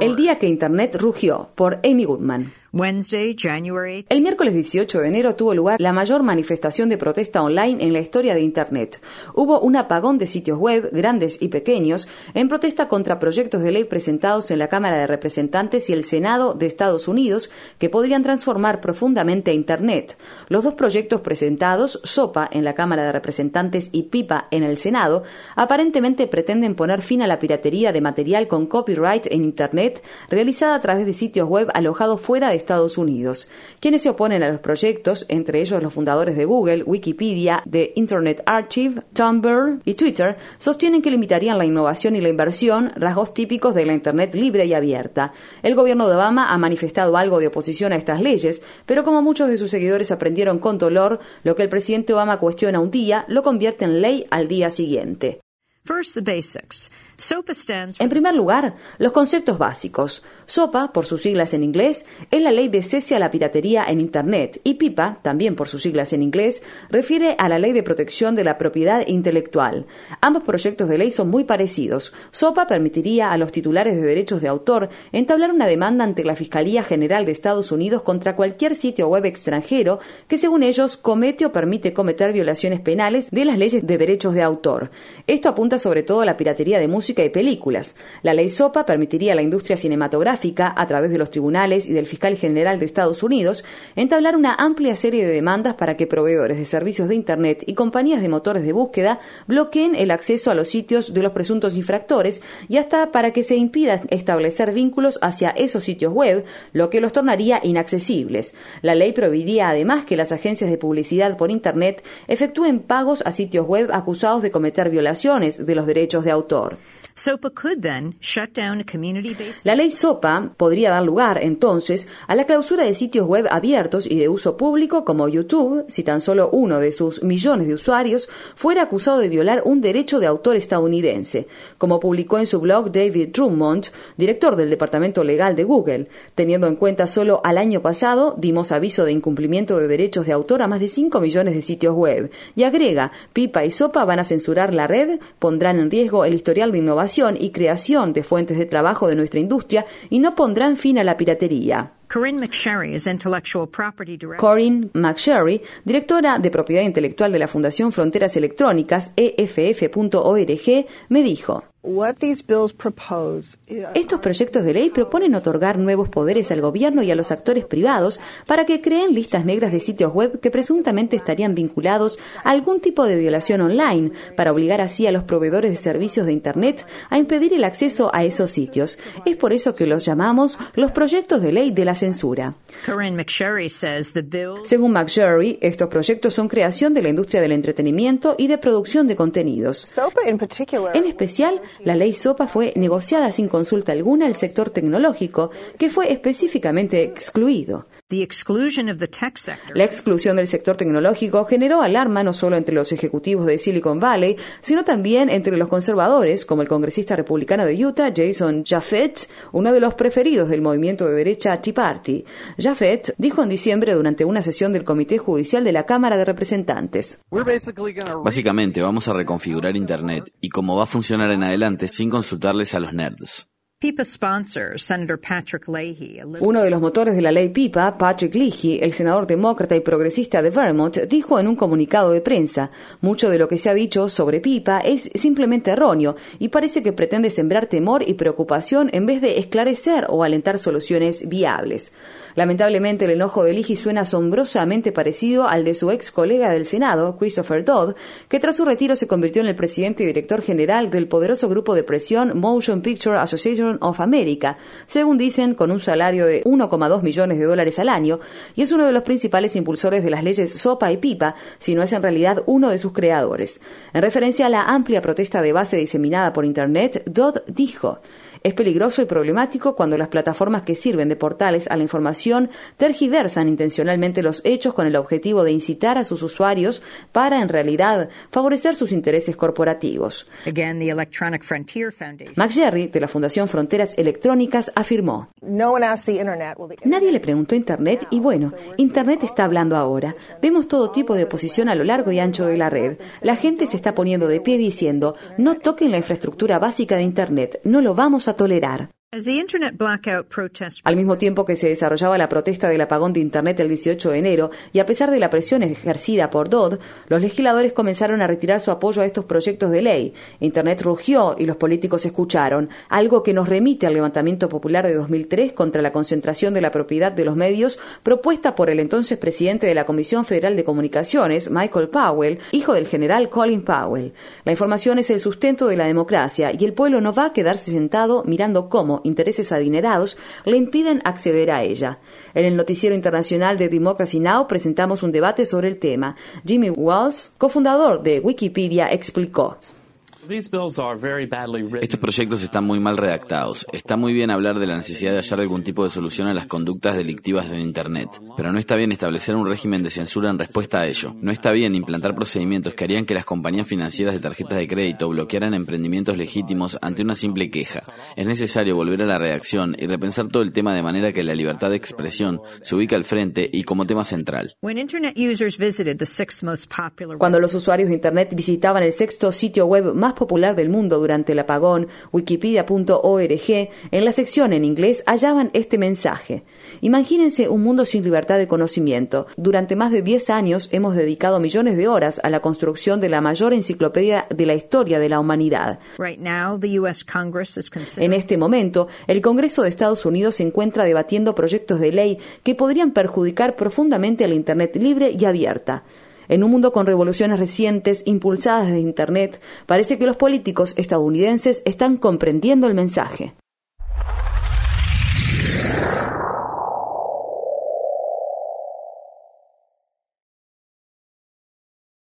El día que Internet rugió, por Amy Goodman. El miércoles 18 de enero tuvo lugar la mayor manifestación de protesta online en la historia de Internet. Hubo un apagón de sitios web, grandes y pequeños, en protesta contra proyectos de ley presentados en la Cámara de Representantes y el Senado de Estados Unidos que podrían transformar profundamente Internet. Los dos proyectos presentados, SOPA en la Cámara de Representantes y PIPA en el Senado, aparentemente pretenden poner fin a la piratería de material con copyright en Internet realizada a través de sitios web alojados fuera de Estados Unidos. Quienes se oponen a los proyectos, entre ellos los fundadores de Google, Wikipedia, de Internet Archive, Tumblr y Twitter, sostienen que limitarían la innovación y la inversión, rasgos típicos de la Internet libre y abierta. El gobierno de Obama ha manifestado algo de oposición a estas leyes, pero como muchos de sus seguidores aprendieron con dolor, lo que el presidente Obama cuestiona un día lo convierte en ley al día siguiente. En primer lugar, los conceptos básicos. SOPA, por sus siglas en inglés, es la ley de cese a la piratería en Internet y PIPA, también por sus siglas en inglés, refiere a la ley de protección de la propiedad intelectual. Ambos proyectos de ley son muy parecidos. SOPA permitiría a los titulares de derechos de autor entablar una demanda ante la Fiscalía General de Estados Unidos contra cualquier sitio web extranjero que, según ellos, comete o permite cometer violaciones penales de las leyes de derechos de autor. Esto apunta sobre todo a la piratería de música y películas. La ley SOPA permitiría a la industria cinematográfica, a través de los tribunales y del fiscal general de Estados Unidos, entablar una amplia serie de demandas para que proveedores de servicios de Internet y compañías de motores de búsqueda bloqueen el acceso a los sitios de los presuntos infractores y hasta para que se impida establecer vínculos hacia esos sitios web, lo que los tornaría inaccesibles. La ley prohibiría además que las agencias de publicidad por Internet efectúen pagos a sitios web acusados de cometer violaciones de los derechos de autor. La ley SOPA podría dar lugar, entonces, a la clausura de sitios web abiertos y de uso público como YouTube, si tan solo uno de sus millones de usuarios fuera acusado de violar un derecho de autor estadounidense, como publicó en su blog David Drummond, director del Departamento Legal de Google. Teniendo en cuenta solo al año pasado, dimos aviso de incumplimiento de derechos de autor a más de 5 millones de sitios web. Y agrega, Pipa y SOPA van a censurar la red, pondrán en riesgo el historial de innovación y creación de fuentes de trabajo de nuestra industria y no pondrán fin a la piratería. Corinne McSherry, directora de propiedad intelectual de la Fundación Fronteras Electrónicas, EFF.org, me dijo. Estos proyectos de ley proponen otorgar nuevos poderes al gobierno y a los actores privados para que creen listas negras de sitios web que presuntamente estarían vinculados a algún tipo de violación online, para obligar así a los proveedores de servicios de Internet a impedir el acceso a esos sitios. Es por eso que los llamamos los proyectos de ley de la censura. Según McSherry, estos proyectos son creación de la industria del entretenimiento y de producción de contenidos. En especial, la ley SOPA fue negociada sin consulta alguna al sector tecnológico, que fue específicamente excluido. La exclusión del sector tecnológico generó alarma no solo entre los ejecutivos de Silicon Valley, sino también entre los conservadores, como el congresista republicano de Utah, Jason Jaffet, uno de los preferidos del movimiento de derecha Tea Party. Jaffet dijo en diciembre durante una sesión del Comité Judicial de la Cámara de Representantes. Básicamente vamos a reconfigurar Internet y cómo va a funcionar en adelante sin consultarles a los nerds. Uno de los motores de la ley PIPA, Patrick Leahy, el senador demócrata y progresista de Vermont, dijo en un comunicado de prensa, mucho de lo que se ha dicho sobre PIPA es simplemente erróneo y parece que pretende sembrar temor y preocupación en vez de esclarecer o alentar soluciones viables. Lamentablemente, el enojo de Leahy suena asombrosamente parecido al de su ex colega del Senado, Christopher Dodd, que tras su retiro se convirtió en el presidente y director general del poderoso grupo de presión Motion Picture Association of America, según dicen, con un salario de 1,2 millones de dólares al año, y es uno de los principales impulsores de las leyes SOPA y PIPA, si no es en realidad uno de sus creadores. En referencia a la amplia protesta de base diseminada por Internet, Dodd dijo, es peligroso y problemático cuando las plataformas que sirven de portales a la información tergiversan intencionalmente los hechos con el objetivo de incitar a sus usuarios para, en realidad, favorecer sus intereses corporativos. McJerry, de la Fundación Fronteras Electrónicas, afirmó: Nadie le preguntó a Internet y bueno, Internet está hablando ahora. Vemos todo tipo de oposición a lo largo y ancho de la red. La gente se está poniendo de pie diciendo: no toquen la infraestructura básica de Internet, no lo vamos a a tolerar. Al mismo tiempo que se desarrollaba la protesta del apagón de Internet el 18 de enero, y a pesar de la presión ejercida por Dodd, los legisladores comenzaron a retirar su apoyo a estos proyectos de ley. Internet rugió y los políticos escucharon, algo que nos remite al levantamiento popular de 2003 contra la concentración de la propiedad de los medios propuesta por el entonces presidente de la Comisión Federal de Comunicaciones, Michael Powell, hijo del general Colin Powell. La información es el sustento de la democracia y el pueblo no va a quedarse sentado mirando cómo intereses adinerados le impiden acceder a ella. En el noticiero internacional de Democracy Now! presentamos un debate sobre el tema. Jimmy Walls, cofundador de Wikipedia, explicó. Estos proyectos están muy mal redactados. Está muy bien hablar de la necesidad de hallar algún tipo de solución a las conductas delictivas de Internet, pero no está bien establecer un régimen de censura en respuesta a ello. No está bien implantar procedimientos que harían que las compañías financieras de tarjetas de crédito bloquearan emprendimientos legítimos ante una simple queja. Es necesario volver a la redacción y repensar todo el tema de manera que la libertad de expresión se ubique al frente y como tema central. Cuando los usuarios de Internet visitaban el sexto sitio web más popular del mundo durante el apagón, wikipedia.org, en la sección en inglés hallaban este mensaje. Imagínense un mundo sin libertad de conocimiento. Durante más de 10 años hemos dedicado millones de horas a la construcción de la mayor enciclopedia de la historia de la humanidad. En este momento, el Congreso de Estados Unidos se encuentra debatiendo proyectos de ley que podrían perjudicar profundamente a la Internet libre y abierta. En un mundo con revoluciones recientes impulsadas desde Internet, parece que los políticos estadounidenses están comprendiendo el mensaje.